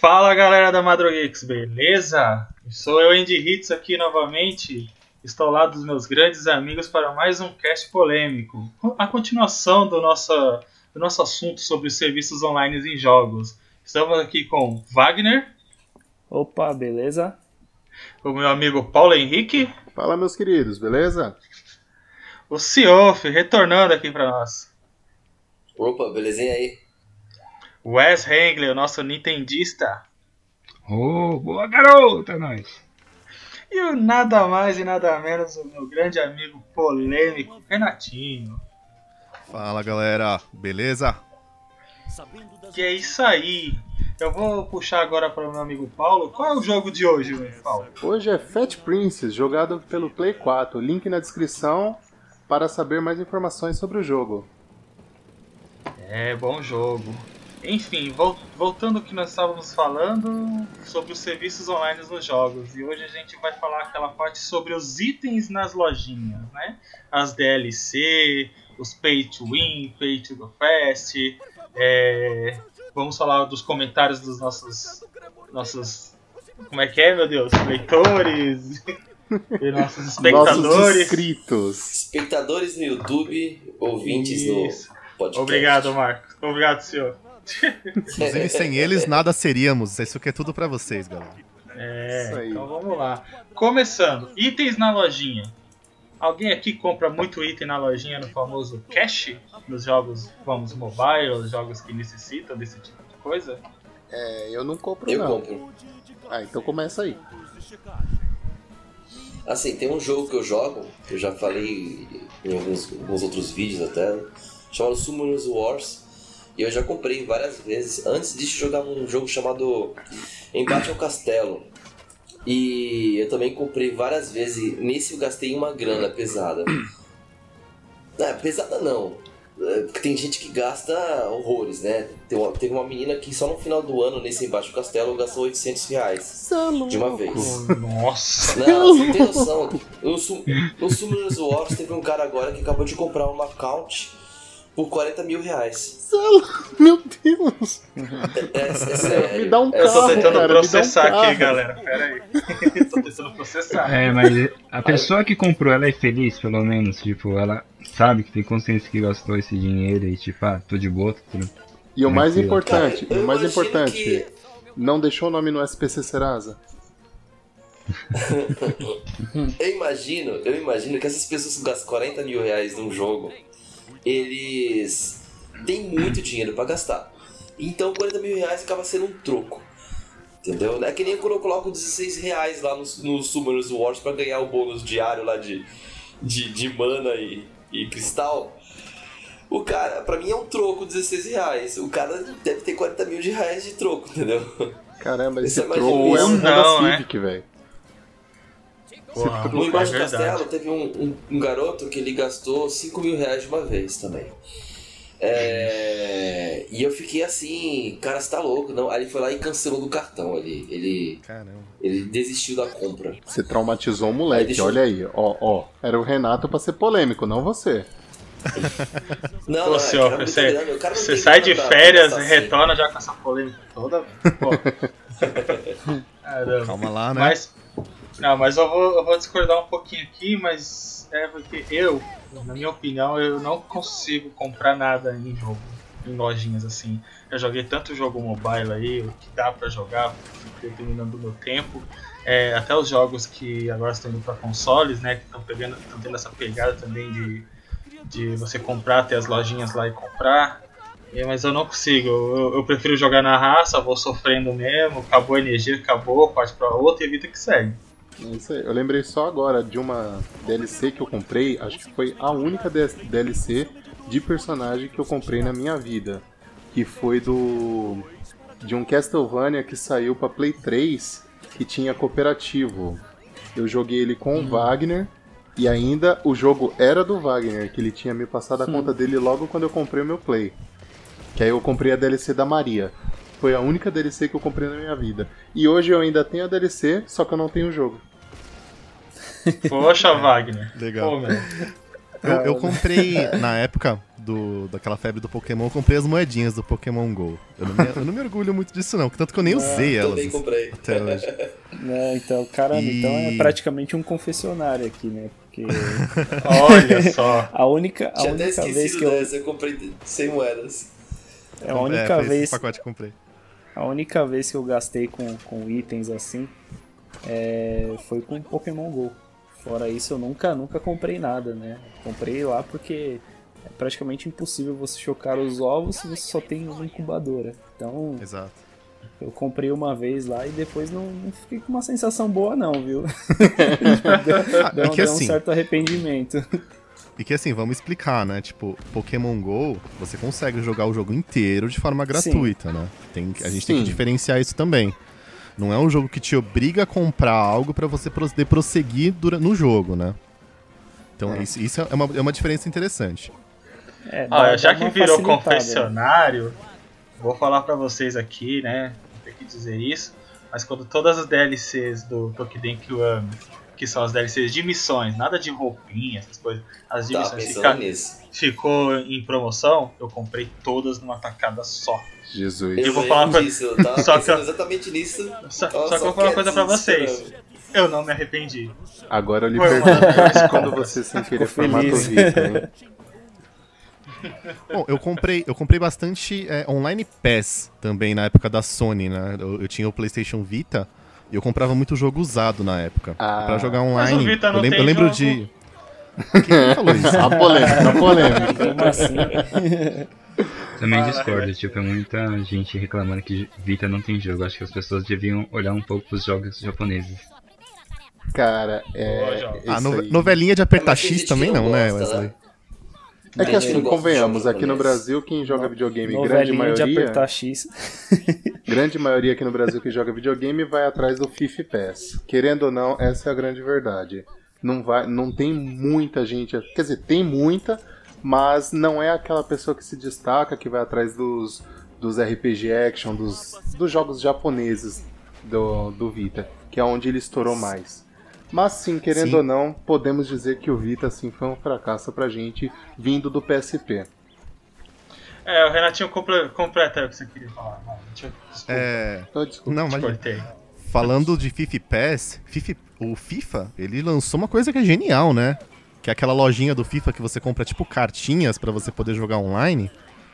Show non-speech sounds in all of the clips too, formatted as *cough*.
Fala galera da Madrogeeks, beleza? Sou eu, Andy Hits, aqui novamente. Estou lá dos meus grandes amigos para mais um cast polêmico. A continuação do nosso, do nosso assunto sobre os serviços online em jogos. Estamos aqui com Wagner. Opa, beleza? O meu amigo Paulo Henrique. Fala, meus queridos, beleza? O Ciof, retornando aqui para nós. Opa, belezinha aí? Wes Hengler, o nosso nintendista. Oh, boa garota, é nós. E o nada mais e nada menos o meu grande amigo polêmico, Renatinho. Fala galera, beleza? Que é isso aí. Eu vou puxar agora para o meu amigo Paulo. Qual é o jogo de hoje, Paulo? Hoje é Fat Princess, jogado pelo Play 4. Link na descrição para saber mais informações sobre o jogo. É, bom jogo. Enfim, voltando ao que nós estávamos falando sobre os serviços online nos jogos. E hoje a gente vai falar aquela parte sobre os itens nas lojinhas, né? As DLC, os Pay to Win, Pay to Go Fast. É... Vamos falar dos comentários dos nossos. nossos. Como é que é, meu Deus? Leitores. *laughs* e nossos espectadores. Nossos inscritos. Espectadores no YouTube, ouvintes Isso. no podcast. Obrigado, Marcos. Obrigado, senhor. *laughs* Inclusive, sem eles, nada seríamos. Isso aqui é tudo para vocês, galera. É, então vamos lá. Começando, itens na lojinha. Alguém aqui compra muito item na lojinha no famoso cash? Nos jogos, vamos, mobile, os jogos que necessitam desse tipo de coisa? É, eu não compro eu não. compro. Ah, então começa aí. Assim, tem um jogo que eu jogo, que eu já falei em alguns, alguns outros vídeos até, chamado Summoners Wars. E eu já comprei várias vezes. Antes disso, jogar um jogo chamado Embate ao Castelo. E eu também comprei várias vezes. Nesse eu gastei uma grana pesada. Não, *clears throat* pesada não. É, tem gente que gasta horrores, né? Tem uma, teve uma menina que só no final do ano, nesse Embaixo do Castelo, gastou 800 reais. De uma vez. Nossa! Não, você não tem noção. No, no Summoners Wars teve um cara agora que acabou de comprar um account por 40 mil reais. Meu Deus! É, é, é *laughs* sério. Me dá um carro, Eu tô tentando cara, processar um aqui, galera. Pera aí. *laughs* tô tentando processar. É, mas a pessoa que comprou, ela é feliz, pelo menos. Tipo, ela sabe que tem consciência que gastou esse dinheiro e, tipo, ah, tô de boa, tô tudo. E o mais importante, Cara, o mais importante, que- não deixou o nome no SPC Serasa? *laughs* Eu imagino, eu imagino que essas pessoas que gastam 40 mil reais num jogo, eles têm muito dinheiro pra gastar. Então 40 mil reais acaba sendo um troco. Entendeu? É que nem quando eu coloco 16 reais lá no, no Summoners Wars pra ganhar o bônus diário lá de, de, de mana e, e cristal. O cara, pra mim é um troco 16 reais. O cara deve ter 40 mil de reais de troco, entendeu? Caramba, Isso esse é troco é um Não, Honda né? Civic, velho. Porra, No Embaixo do é verdade. Castelo teve um, um, um garoto que ele gastou 5 mil reais de uma vez também. É, E eu fiquei assim, cara, você tá louco, não? Aí ele foi lá e cancelou do cartão ali. Ele, Caramba. ele desistiu da compra. Você traumatizou o Aí moleque, deixa eu- olha aí. Ó, ó. Era o Renato pra ser polêmico, não você. *laughs* Não, Pô, não, senhor, você, grande, o cara não você tem sai de férias e assim. retorna já com essa polêmica toda. *laughs* Pô. Caramba. Calma lá, né? Mas, não, mas eu vou, eu vou discordar um pouquinho aqui, mas é porque eu, na minha opinião, eu não consigo comprar nada em jogo, em lojinhas assim. Eu joguei tanto jogo mobile aí, o que dá pra jogar, determinando o meu tempo. É, até os jogos que agora estão indo para consoles, né, que estão pegando, estão tendo essa pegada também de, de você comprar, ter as lojinhas lá e comprar. É, mas eu não consigo, eu, eu prefiro jogar na raça, vou sofrendo mesmo, acabou a energia, acabou, parte pra outra e vida que segue. Isso aí. Eu lembrei só agora de uma DLC que eu comprei, acho que foi a única DLC de personagem que eu comprei na minha vida. Que foi do. de um Castlevania que saiu pra Play 3 que tinha cooperativo. Eu joguei ele com o Wagner. E ainda o jogo era do Wagner, que ele tinha me passado a conta dele logo quando eu comprei o meu Play. Que aí eu comprei a DLC da Maria. Foi a única DLC que eu comprei na minha vida. E hoje eu ainda tenho a DLC, só que eu não tenho o jogo. *laughs* Poxa, Wagner. Legal. Pô. Eu, eu comprei, na época do, daquela febre do Pokémon, eu comprei as moedinhas do Pokémon GO. Eu não me, eu não me orgulho muito disso, não. Tanto que eu nem usei elas Também comprei. até hoje. *laughs* Né, então, caramba, E- então é praticamente um confessionário aqui, né? Porque *laughs* Olha só. a única, a Tinha até única vez que eu. dessa, eu comprei 100 moedas. É a única esse vez. pacote que eu comprei. A única vez que eu gastei com, com itens assim é, foi com Pokémon GO. Fora isso, eu nunca, nunca comprei nada, né? Comprei lá porque é praticamente impossível você chocar os ovos se você só tem uma incubadora. Então, Exato. eu comprei uma vez lá e depois não, não fiquei com uma sensação boa não, viu? *laughs* *laughs* Deu, e que deu um assim, certo arrependimento. E que assim, vamos explicar, né? Tipo, Pokémon GO, você consegue jogar o jogo inteiro de forma gratuita, né? Tem, a gente tem que Sim. diferenciar isso também. Não é um jogo que te obriga a comprar algo pra você poder prosseguir dura- no jogo, né? Então, isso, isso é, uma, é uma diferença interessante. É, dá- dá já que virou né? confessionário, vou falar pra vocês aqui, né? Vou ter que dizer isso. Mas quando todas as DLCs do Tokiden Kiwami, que são as DLCs de missões, nada de roupinha, essas coisas, as de missões fica- nisso. ficou em promoção, eu comprei todas numa tacada só. Jesus. Eu vou falar pra- disso, eu tava *laughs* Só que eu- exatamente nisso. Só, Tava só que eu vou falar uma coisa pra vocês. Eu não me arrependi. Agora eu lhe pergunto, quando você sem querer Ficou formato feliz. Vita, hein? Bom, eu comprei, eu comprei bastante é, Online Pass também na época da Sony, né? Eu, eu tinha o PlayStation Vita e eu comprava muito jogo usado na época. Ah. pra jogar Mas o online. Vita não eu, lem- tem eu lembro jogo. de. Quem falou isso? *laughs* A polêmica, a polêmica. *laughs* Como assim? Também discordo, tipo, é muita gente reclamando que Vita não tem jogo. Acho que as pessoas deviam olhar um pouco pros jogos japoneses. Cara, é. Boa, isso Ah, no- novelinha de apertar X também não, né, Wesley? É que assim, convenhamos, aqui no. Brasil, quem joga videogame, grande maioria, apertar X. *laughs* grande maioria aqui no Brasil que joga videogame vai atrás do FIFA Pass. Querendo ou não, essa é a grande verdade. Não, vai, não tem muita gente, quer dizer, tem muita, mas não é aquela pessoa que se destaca, que vai atrás dos, dos RPG Action, dos, dos jogos japoneses do, do Vita, que é onde ele estourou mais. Mas sim, querendo Sim. ou não, podemos dizer que o Vita assim, foi um fracasso pra gente vindo do PSP. É, o Renatinho comple- completa o que você queria falar. Vai, deixa eu- Desculpa, É. Então, desculpa. Não, te mas cortei. falando de FIFA Pass, FIFA, o FIFA, ele lançou uma coisa que é genial, né? Que é aquela lojinha do FIFA que você compra tipo cartinhas pra você poder jogar online.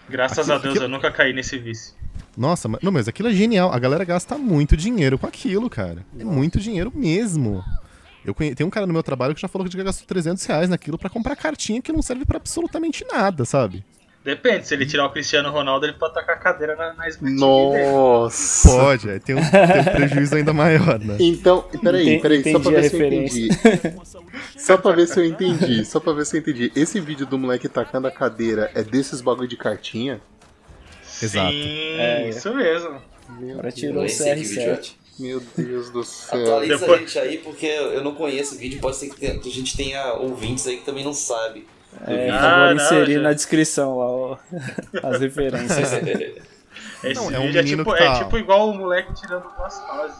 Graças Aquilo- a Deus aquilo- eu nunca caí nesse vício. Nossa, mas, não, mas aquilo é genial. A galera gasta muito dinheiro com aquilo, cara. É muito dinheiro mesmo. Eu conhe... Tem um cara no meu trabalho que já falou que já gastou 300 reais naquilo pra comprar cartinha que não serve pra absolutamente nada, sabe? Depende, se ele tirar o Cristiano Ronaldo, ele pode tacar a cadeira na, na TV dele. Nossa! Pode, aí tem um, tem um prejuízo ainda maior, né? Então, peraí, peraí, só pra entendi ver se eu entendi. só pra ver se eu entendi, só pra ver se eu entendi. Esse vídeo do moleque tacando a cadeira é desses bagulho de cartinha? Exato. Sim, É. isso mesmo. Meu Agora Deus, tirou o Nem sei que vídeo é. CR7. Meu Deus do céu. Atualiza Depois- a gente aí, porque eu não conheço o vídeo, pode ser que, tenha- que a gente tenha ouvintes aí que também não sabe. É, Ah, favor, não, inserir já- na descrição lá ó, *laughs* as referências. *laughs* Esse Não, é um vídeo é, tipo, que tá- é tipo igual o moleque tirando o Blastoise.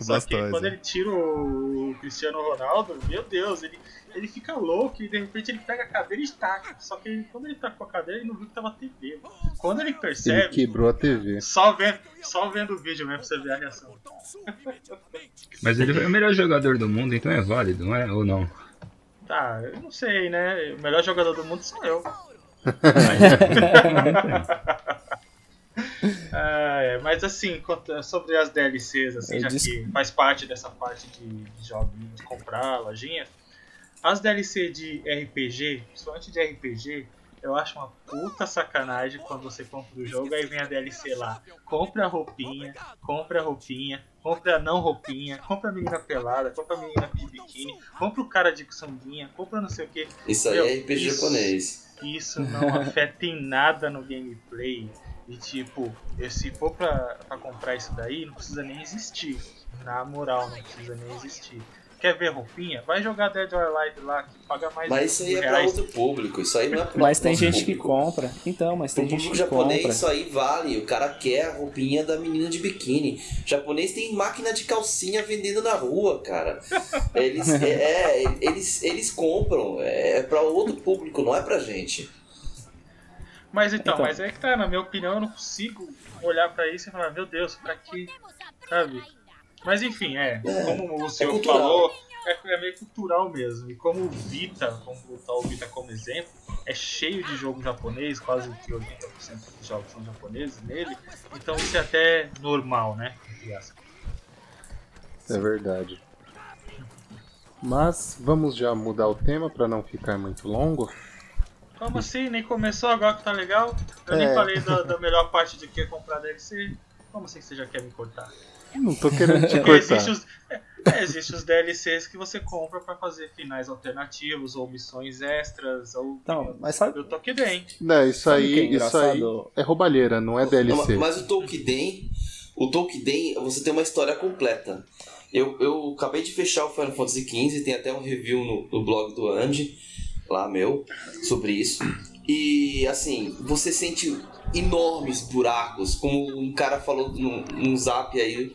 Só que Blastoise, quando é. ele tira o Cristiano Ronaldo, meu Deus, ele, ele fica louco e de repente ele pega a cadeira e taca. Só que ele- quando ele tacou a cadeira, ele não viu que tava TV. Quando ele Ele percebe, quebrou a TV. só, vendo, só vendo o vídeo mesmo pra você ver a reação. *laughs* Mas ele foi o melhor jogador do mundo, então é válido, não é? Ou não? Tá, eu não sei, né? O melhor jogador do mundo sou eu. *laughs* *laughs* *laughs* Ah, é, mas assim, sobre as DLCs, assim, já disse- que faz parte dessa parte de, de jogos, de comprar lojinha, as DLC de RPG, principalmente de RPG, eu acho uma puta sacanagem quando você compra o jogo, aí vem a DLC lá, compra a roupinha, compra a roupinha, compra a não roupinha, compra a menina pelada, compra a menina de biquíni, compra o cara de sunguinha, compra não sei o que. Isso aí Meu, é RPG isso- japonês. Isso não afeta em nada no gameplay. E tipo, eu, se for pra, pra comprar isso daí, não precisa nem existir. Na moral, não precisa nem existir. Quer ver roupinha? Vai jogar Dead or Alive lá, que paga mais Mas isso aí é pra outro público, isso aí não é pra Mas tem nosso gente que público. compra. Então, mas tem Pro gente público que japonês, compra. isso aí vale. O cara quer a roupinha da menina de biquíni. O japonês tem máquina de calcinha vendendo na rua, cara. Eles, *laughs* é, é, eles, eles compram. É pra outro público, não é pra gente. Mas então, Então. mas é que tá, na minha opinião, eu não consigo olhar pra isso e falar, meu Deus, pra que, sabe? Mas enfim, é, É, como o senhor cultural. falou, é, é meio cultural mesmo. E como o Vita, vamos botar o Vita como exemplo, é cheio de jogo japonês, quase que 80% dos jogos são japoneses nele, então isso é até normal, né? É verdade. Mas vamos já mudar o tema para não ficar muito longo. Como assim? Nem começou agora que tá legal? Eu nem É. falei da, da melhor parte de que é comprar DLC. Como assim que você já quer me cortar? Não tô querendo te *laughs* cortar. existe os, é, existe os DLCs que você compra pra fazer finais alternativos ou missões extras ou Então, mas sabe, eu tô aqui dentro. Não, isso Sabe que é aí, isso aí é roubalheira, não é DLC. Mas o Tolkien, o Tolkien, você tem uma história completa. Eu, eu acabei de fechar o Final Fantasy XV, tem até um review no, no blog do Andy, lá meu, sobre isso. E assim, você sente enormes buracos, como um cara falou num, num zap aí.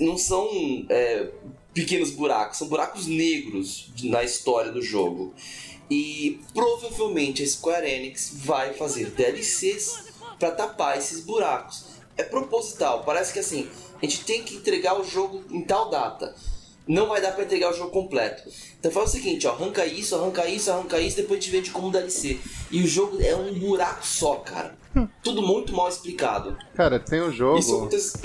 Não são é, pequenos buracos, são buracos negros na história do jogo. E provavelmente a Square Enix vai fazer DLCs para tapar esses buracos. É proposital, parece que assim, a gente tem que entregar o jogo em tal data. Não vai dar para entregar o jogo completo. Então faz o seguinte, ó, arranca isso, arranca isso, arranca isso, depois a gente vende como DLC. E o jogo é um buraco só, cara. Tudo muito mal explicado. Cara, tem um jogo. Isso acontece.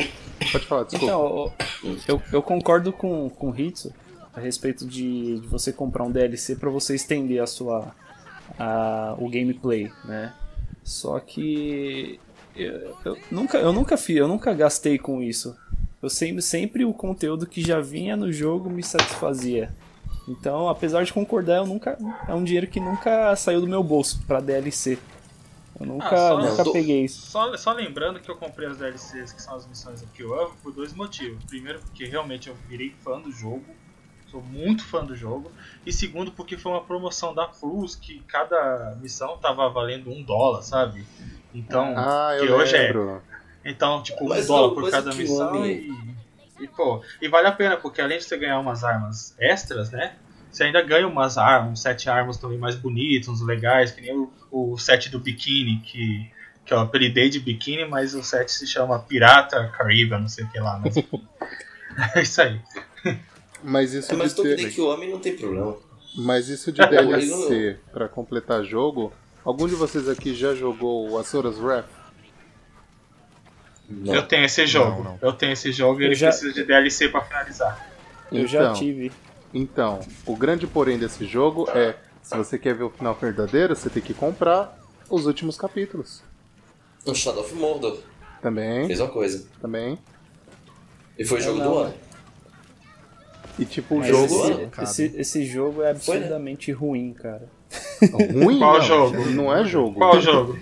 Pode falar, desculpa. Então, eu, eu, eu concordo com, com o Hitsu a respeito de, de você comprar um DLC para você estender a sua a, o gameplay, né? Só que eu, eu nunca eu nunca fiz, eu nunca gastei com isso. Eu sempre sempre o conteúdo que já vinha no jogo me satisfazia. Então, apesar de concordar, eu nunca é um dinheiro que nunca saiu do meu bolso para DLC. Eu nunca, Ah, só- nunca Tô- peguei isso. Só, só lembrando que eu comprei as DLCs, que são as missões aqui eu amo, por dois motivos. Primeiro, porque realmente eu virei fã do jogo, sou muito fã do jogo. E segundo, porque foi uma promoção da Plus que cada missão tava valendo um dólar, sabe? Então, Ah, eu que hoje é lembro. Então, tipo, um Mas dólar por cada missão e, e, pô, e vale a pena, porque além de você ganhar umas armas extras, né? Você ainda ganha umas armas, uns sete armas também mais bonitos, uns legais, que nem o, o set do biquíni, que, que eu apelidei de biquíni, mas o set se chama Pirata Caribe, não sei o que lá, mas enfim. *laughs* é isso aí. Mas isso É, mas de ter, que o homem não tem problema. mas isso de *laughs* DLC pra completar jogo, algum de vocês aqui já jogou o Asora's Wrath? Não. Eu tenho esse jogo. não. Eu tenho esse jogo e Eu ele já- precisa de DLC pra finalizar. Eu já Então, tive. Então, o grande porém desse jogo é, se você quer ver o final verdadeiro, você tem que comprar os últimos capítulos. O Shadow of Mordor, Também, mesma coisa. também. E foi o jogo não, do é. ano. E tipo, o Mas jogo esse, esse, esse jogo é absurdamente ruim, cara. ruim, Qual não, jogo? não é jogo. Qual jogo?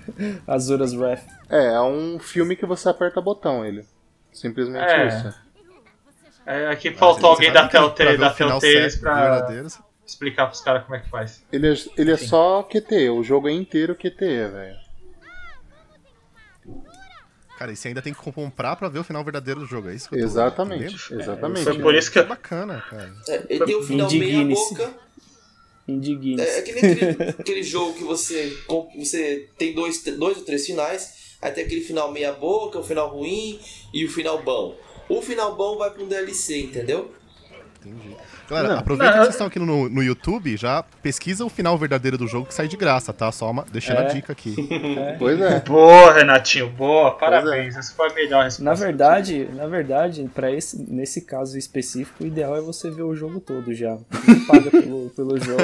*laughs* Azura's Wrath. É, é um filme que você aperta botão ele. Simplesmente É. isso. É, aqui faltou alguém da Telltale, da Telltale pra explicar pros caras como é que faz. Ele é, ele é só QTE, o jogo é inteiro QTE, velho. Cara, e você ainda tem que comprar pra ver o final verdadeiro do jogo, é isso que eu tô Exatamente, entendendo? exatamente. Foi por isso que Que eu, bacana, cara. É, ele tem o final meia boca. Indigne. É, é que nem aquele, aquele jogo que você, você tem dois, dois ou três finais, aí tem aquele final meia boca, o final ruim e o final bom. O final bom vai pra um DLC, entendeu? Entendi. Galera, Não. aproveita Não, que vocês estão aqui no, no YouTube, já pesquisa o final verdadeiro do jogo que sai de graça, tá? Só uma, deixando a É. dica aqui. Pois é. Boa, Renatinho, boa, parabéns. Essa foi a melhor resposta. Na verdade, na verdade, para esse nesse caso específico, o ideal é você ver o jogo todo já. Você paga pelo, pelo jogo,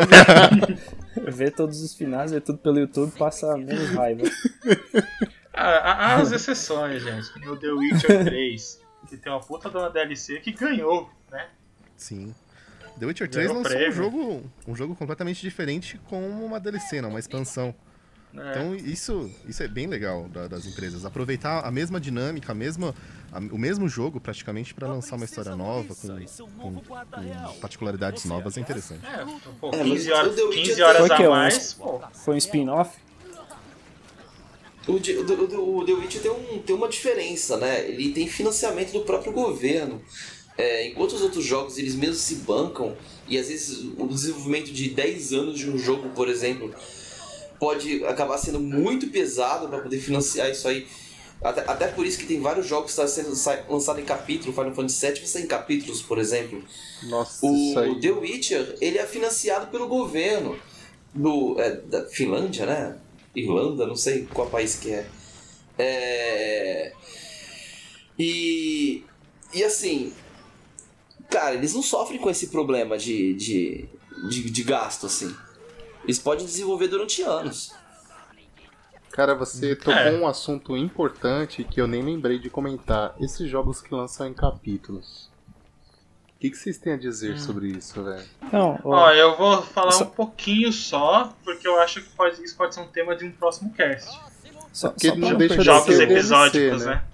*laughs* vê todos os finais, vê tudo pelo YouTube, passa menos raiva. Há, há- há as exceções, gente. Que nem o The Witcher *laughs* 3, que tem uma puta de uma DLC que ganhou, né? Sim. The Witcher 3 Ganhou lançou um jogo, um jogo completamente diferente com uma DLC, não, uma expansão. É. Então isso, isso é bem legal da- das empresas. Aproveitar a mesma dinâmica, a mesma, a- o mesmo jogo praticamente para lançar uma história nova, com, com- com particularidades novas, é interessante. É, pô, É, mas 15 o horas, The Witcher 15 horas Foi que a é um- mais, pô. Foi um spin-off? O, o, o- o The Witcher tem, um, tem uma diferença, né? Ele tem financiamento do próprio governo. É, enquanto os outros jogos eles mesmos se bancam, e às vezes o desenvolvimento de 10 anos de um jogo, por exemplo, pode acabar sendo muito pesado para poder financiar isso aí. Até, até por isso que tem vários jogos que estão sendo sa- lançados em capítulo. Final Fantasy VII vai sair em capítulos, por exemplo. Nossa, aí. O The Witcher, ele é financiado pelo governo do, é, da Finlândia, né? Irlanda, não sei qual país que é. É... E, e assim, cara, eles não sofrem com esse problema de, de, de, de gasto, assim. Eles podem desenvolver durante anos. Cara, você tocou É. um assunto importante que eu nem lembrei de comentar. Esses jogos que lançam em capítulos. O que, que vocês têm a dizer Hum. sobre isso, velho? Não, ó, Ó, eu vou falar Só- um pouquinho só, porque eu acho que pode- isso pode ser um tema de um próximo cast. só, porque só não pra não deixa de Jogos episódicos, né? né?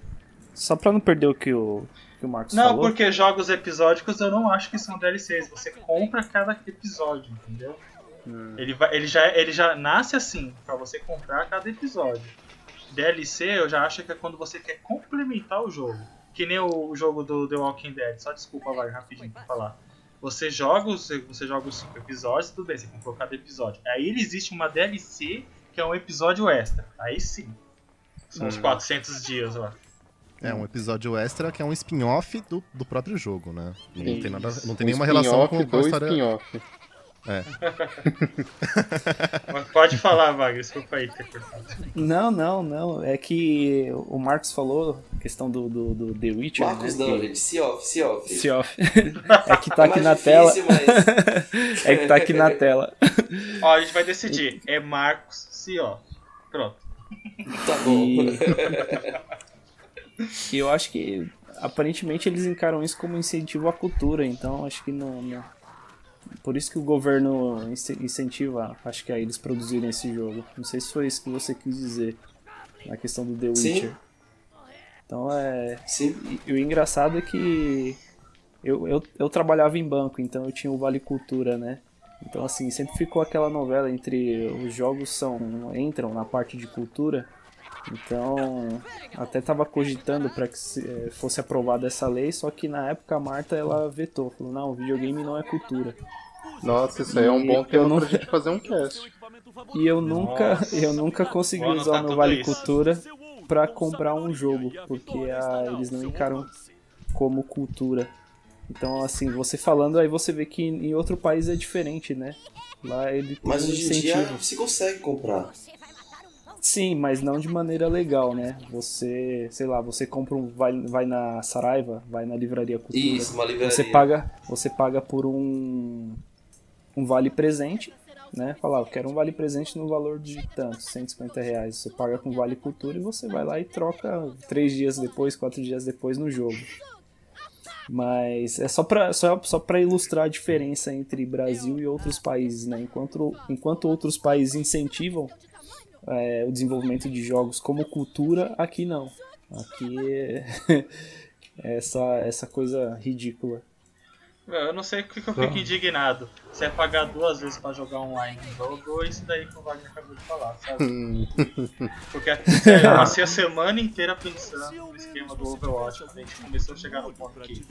só pra não perder o que o, que o Marcos Não, falou. porque jogos episódicos eu não acho que são DLCs. Você compra cada episódio, entendeu? Hum. Ele, vai, ele, já, ele já nasce assim, pra você comprar cada episódio. DLC eu já acho que é quando você quer complementar o jogo. Que nem o, o jogo do The Walking Dead. Só desculpa, vai, rapidinho pra falar. Você joga, os, você joga os cinco episódios, tudo bem, você comprou cada episódio. Aí existe uma DLC que é um episódio extra. Aí sim. São os Hum. 400 dias lá. É um episódio extra que é um spin-off do, do próprio jogo, né? Não tem, nada, não tem Um nenhuma relação com, com a história. Spin-off. *laughs* Mas pode falar, Wagner, desculpa aí ter cortado. Não, não, não. É que o Marcos falou, a questão do, do, do The Witcher. Marcos né, não, que- gente. Se off, se off. Se off. *laughs* é que tá É aqui mais na difícil, tela. mas- *laughs* É que tá aqui na tela. Ó, a gente vai decidir. É Marcos Cio. Pronto. Tá bom. E... e eu acho que aparentemente eles encaram isso como incentivo à cultura, então acho que não. não- Por isso que o governo ince- incentiva, acho que a eles produzirem esse jogo. Não sei se foi isso que você quis dizer na questão do The Sim. Witcher. Então é. Sim. E, e o engraçado é que eu, eu, eu trabalhava em banco, então eu tinha o Vale Cultura, né? Então assim, sempre ficou aquela novela entre os jogos são entram na parte de cultura. Então, até tava cogitando para que eh, fosse aprovada essa lei, só que na época a Marta ela vetou, falou: "Não, videogame não é cultura". Nossa, isso aí é um bom eu tema não- pra gente fazer um cast. E eu nunca, Nossa. eu nunca consegui Vou usar meu Vale isso. Cultura para comprar um jogo, porque ah, eles não encaram como cultura. Então, assim, você falando, aí você vê que em outro país é diferente, né? Lá ele Mas um hoje em dia você consegue comprar. Sim, mas não de maneira legal, né? Você, sei lá, você compra um. Vai, vai na Saraiva, vai na Livraria Cultura. Isso, uma livraria. Você paga, você paga por um, um vale presente, né? Fala, "Ah, eu quero um vale presente no valor de tanto, 150 reais. Você paga com vale cultura e você vai lá e troca três dias depois, quatro dias depois no jogo. Mas é só pra, só, só ilustrar a diferença entre Brasil e outros países, né? Enquanto, enquanto outros países incentivam é, o desenvolvimento de jogos como cultura, aqui não. Aqui é *laughs* essa, essa coisa ridícula. Eu não sei o que, eu fico indignado. Se é pagar duas vezes pra jogar online um jogo isso daí que o Wagner acabou de falar, sabe? *laughs* Porque sério, eu passei a semana inteira pensando no esquema do Overwatch a gente começou a chegar no ponto que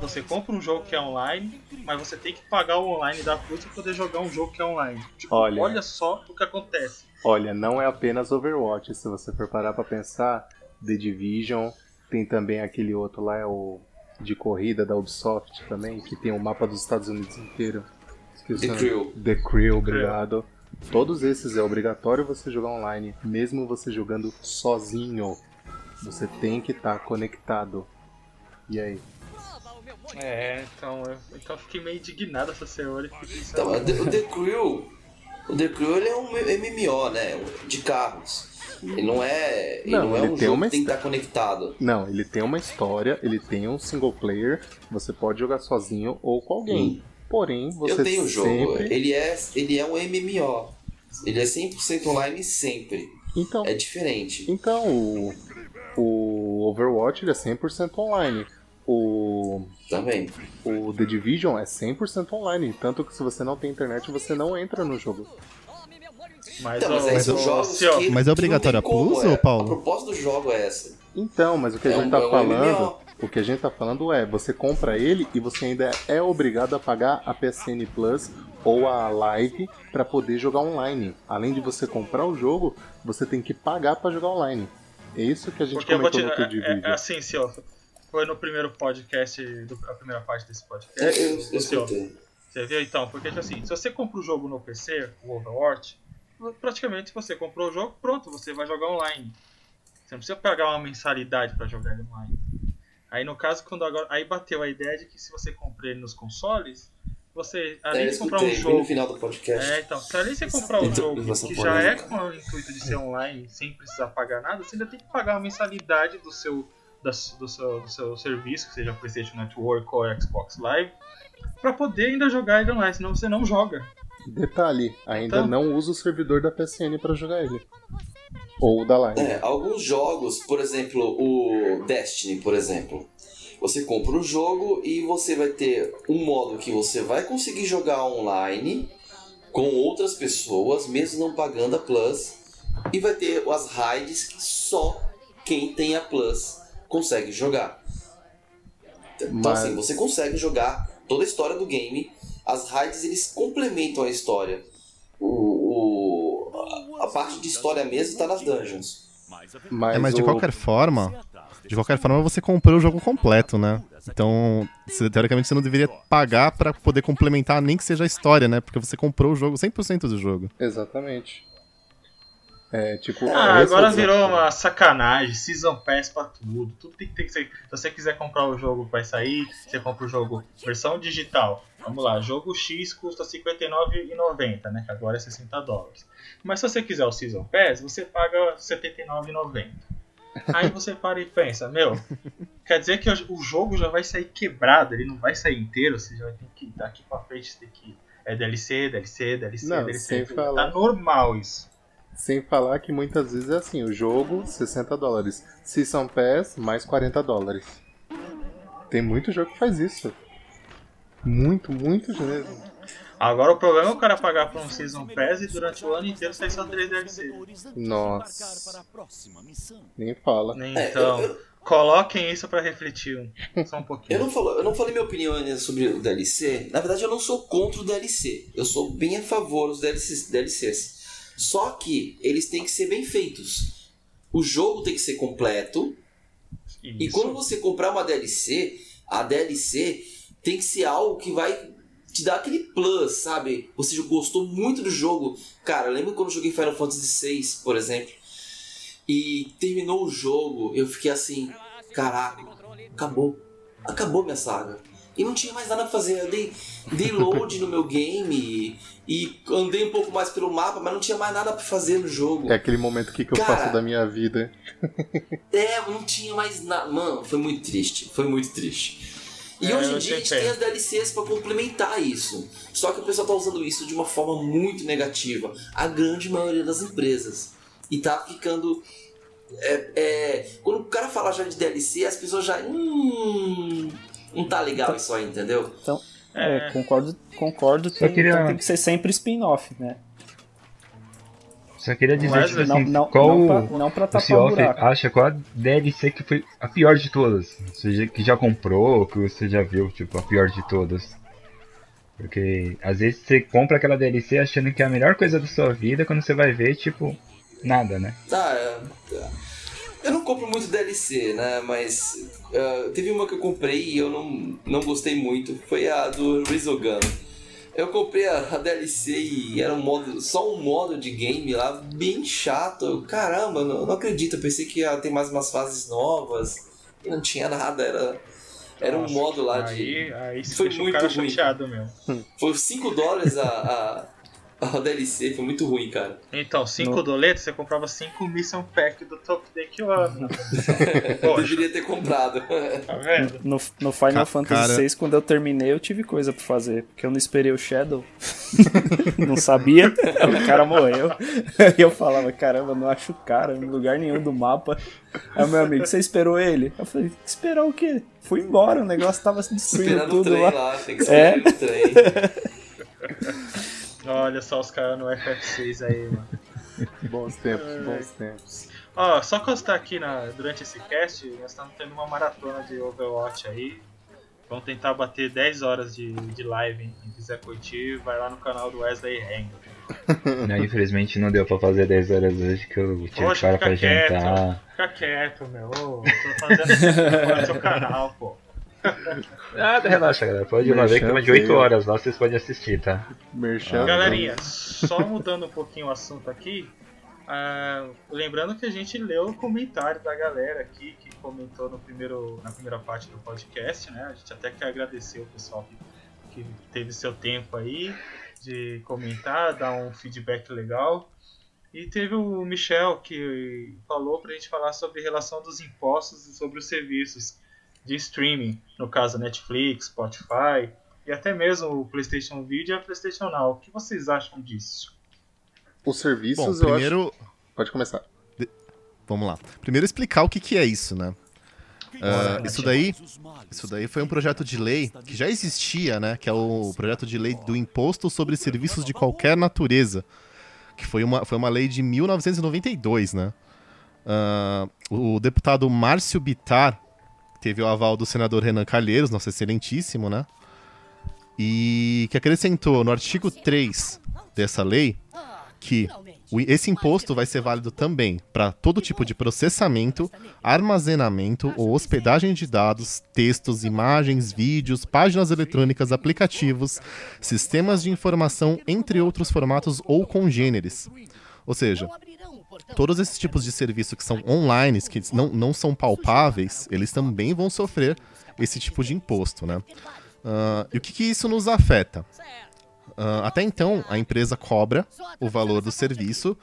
você compra um jogo que é online, mas você tem que pagar o online da Plus pra poder jogar um jogo que é online. Tipo, Olha. olha só o que acontece. olha, não é apenas Overwatch, se você for parar pra pensar, The Division, tem também aquele outro lá, é o de corrida da Ubisoft também, que tem o mapa dos Estados Unidos inteiro. Esqueci The. Crew. The Crew, obrigado. Todos esses é obrigatório você jogar online, mesmo você jogando sozinho. Você tem que estar conectado. E aí? É, então eu, então eu fiquei meio indignado essa fiquei Então, pensando, o The, o The Crew. O The Crew ele é um MMO, né? De carros. Ele não é. Ele Não, não, é ele um tem jogo uma que tem que estar conectado. Não, ele tem uma história, ele tem um single player, você pode jogar sozinho ou com alguém. Porém, você Eu tenho o jogo. sempre... Ele, é, ele é um MMO. Ele é 100% online sempre. Então, É diferente. então o, o Overwatch ele é 100% online. O, Também. o The Division é 100% online, tanto que se você não tem internet, você não entra no jogo. Mas, Então, mas ó, mas são jogos assim, que. mas é que não obrigatório tem a Plus, é. ô, Paulo? A proposta do jogo é essa. Então, mas o que a É gente um- tá é um falando, MMO. O que a gente tá falando é, você compra ele e você ainda é obrigado a pagar a PSN Plus ou a Live para poder jogar online. Além de você comprar o jogo, você tem que pagar para jogar online. É isso que a gente Porque eu comentou te. no outro É, é, assim, senhor. Foi no primeiro podcast, do, a primeira parte desse podcast. É, eu, eu senhor. escutei. Você viu então? Porque tipo assim, se você compra o jogo no PC, o Overwatch, praticamente você comprou o jogo, pronto, você vai jogar online. Você não precisa pagar uma mensalidade pra jogar ele online. Aí no caso, quando agora. Aí bateu a ideia de que se você compra ele nos consoles, você. É, Além eu de comprar um bem no jogo. final do podcast. É, então, se além de você comprar um Então, jogo que já é com o intuito de ser online, sem precisar pagar nada, você ainda tem que pagar uma mensalidade do seu, da do seu, do seu serviço, que seja PlayStation Network ou Xbox Live, pra poder ainda jogar ele online, senão você não joga. Detalhe, ainda Então- não usa o servidor da PSN para jogar ele. Ou da Live. É, alguns jogos, por exemplo, o Destiny, por exemplo. Você compra o jogo e você vai ter um modo que você vai conseguir jogar online com outras pessoas, mesmo não pagando a Plus. E vai ter as raids que só quem tem a Plus consegue jogar. Então Mas- assim, você consegue jogar toda a história do game. As raids eles complementam a história. O, o- a, a parte de história mesmo está nas dungeons. Mas, É, mas de o- qualquer forma, de qualquer forma você comprou o jogo completo, né? Então, teoricamente você não deveria pagar pra poder complementar nem que seja a história, né? Porque você comprou o jogo 100% do jogo. Exatamente. É, tipo. Ah, é agora desafio. virou uma sacanagem, Season Pass pra tudo. Tudo tem que ter que ser. Se você quiser comprar o jogo que vai sair, você compra o jogo versão digital. Vamos lá, jogo X custa R$ 59,90, né? Que agora é 60 dólares. Mas se você quiser o Season Pass, você paga R$ 79,90. Aí você para e pensa, meu, quer dizer que o jogo já vai sair quebrado, ele não vai sair inteiro, você já vai ter que, daqui pra frente, você tem que. É DLC, DLC, DLC, Não, DLC. sem falar. Tá normal isso. Sem falar que muitas vezes é assim, o jogo, 60 dólares. Season Pass, mais 40 dólares. Tem muito jogo que faz isso. Muito, muito mesmo. Agora o problema é o cara pagar por um Season Pass e durante o ano inteiro sair só 3 DLC. Nossa. Nem fala. Então, coloquem isso pra refletir um- só um Eu pouquinho. não, falo, eu não falei minha opinião ainda sobre o DLC. Na verdade, eu não sou contra o DLC. Eu sou bem a favor dos DLCs. DLCs. Só que eles têm que ser bem feitos. O jogo tem que ser completo. E Isso. quando você comprar uma DLC, a DLC tem que ser algo que vai te dar aquele plus, sabe? Você gostou muito do jogo. Cara, eu lembro quando eu joguei Final Fantasy VI, por exemplo, e terminou o jogo, eu fiquei assim, caraca, acabou. Acabou minha saga. E não tinha mais nada pra fazer. Eu dei, dei load no meu game e andei um pouco mais pelo mapa, mas não tinha mais nada pra fazer no jogo. É aquele momento que, que eu Cara. faço da minha vida. *laughs* É, não tinha mais nada. Mano, foi muito triste. Foi muito triste. E É, hoje em eu dia a gente tem as DLCs pra complementar isso. Só que o pessoal tá usando isso de uma forma muito negativa. A grande maioria das empresas. E tá ficando. é, é, quando o cara fala já de DLC, as pessoas já. Hum. Não tá legal isso aí, entendeu? Então, é, É. concordo, concordo. Tem, queria- então tem que ser sempre spin-off, né? Só queria dizer, Wesley, tipo assim, Não, não, qual não, pra, não pra o buraco. acha qual a DLC que foi a pior de todas? Já- que já comprou, que você já viu, tipo, a pior de todas? Porque às vezes você compra aquela DLC achando que é a melhor coisa da sua vida, quando você vai ver, tipo, nada, né? Tá, é, é. Eu não compro muito DLC, né? Mas é, teve uma que eu comprei e eu não, não gostei muito. Foi a do Rizogun. Eu comprei a, a DLC e era um modo, só um modo de game lá, bem chato. Caramba, não, não acredito. Eu pensei que ia ter mais umas fases novas e não tinha nada. Era, era um Nossa, modo lá de. Aí, aí você Foi o muito cara ruim. chateado mesmo. Foi 5 dólares a, a, *laughs* a DLC, foi muito ruim, cara. Então, 5 No- doletas, você comprava 5 Mission Pack do Top Deck One. Eu *laughs* deveria ter comprado. *laughs* tá vendo? No, no Final Ca- Fantasy cara- VI, quando eu terminei, eu tive coisa pra fazer. Porque eu não esperei o Shadow. não sabia. o cara morreu. Aí eu falava, caramba, não acho o cara em lugar nenhum do mapa. Aí o meu amigo, você esperou ele? Eu falei, esperar o quê? Fui embora, o negócio tava se destruindo Esperando o tudo trem lá. lá. tem que esperar É. o trem. Olha só os caras no FF6 aí, mano. Bons tempos, bons tempos. Ó, só constar aqui na, durante esse cast, nós estamos tendo uma maratona de Overwatch aí. Vamos tentar bater 10 horas de, de live, hein? Quem quiser curtir, vai lá no canal do Wesley Hang. *laughs* Não, infelizmente não deu pra fazer 10 horas hoje que eu tive Poxa, para pra quieto. jantar. Fica quieto, meu. Ô, tô fazendo no seu canal, pô. Nada, relaxa, galera. Pode ir lá ver que tem mais de 8 horas lá, vocês podem assistir, tá? Merchan. Galerinha, só mudando um pouquinho o assunto aqui. ah, lembrando que a gente leu o comentário da galera aqui que comentou no primeiro, na primeira parte do podcast, né? A gente até quer agradecer o pessoal que, que teve seu tempo aí de comentar, dar um feedback legal. E teve o Michel que falou pra gente falar sobre a relação dos impostos e sobre os serviços de streaming, no caso Netflix, Spotify e até mesmo o PlayStation Video e a PlayStation Now. O que vocês acham disso? Os Bom, serviços, eu acho... primeiro, Pode começar. vamos lá. Primeiro explicar o que, que é isso, né? Ah, isso daí, isso daí foi um projeto de lei que já existia, né? Que é o projeto de lei do imposto sobre serviços de qualquer natureza, que foi uma, foi uma lei de 1992, né? Ah, o deputado Márcio Bitar teve o aval do senador Renan Calheiros, nosso excelentíssimo, né? E que acrescentou no artigo 3 dessa lei que esse imposto vai ser válido também para todo tipo de processamento, armazenamento ou hospedagem de dados, textos, imagens, vídeos, páginas eletrônicas, aplicativos, sistemas de informação, entre outros formatos ou congêneres. Ou seja, todos esses tipos de serviço que são online, que não, não são palpáveis, eles também vão sofrer esse tipo de imposto, né? Ah, e o que, que isso nos afeta? Ah, até então, a empresa cobra o valor do serviço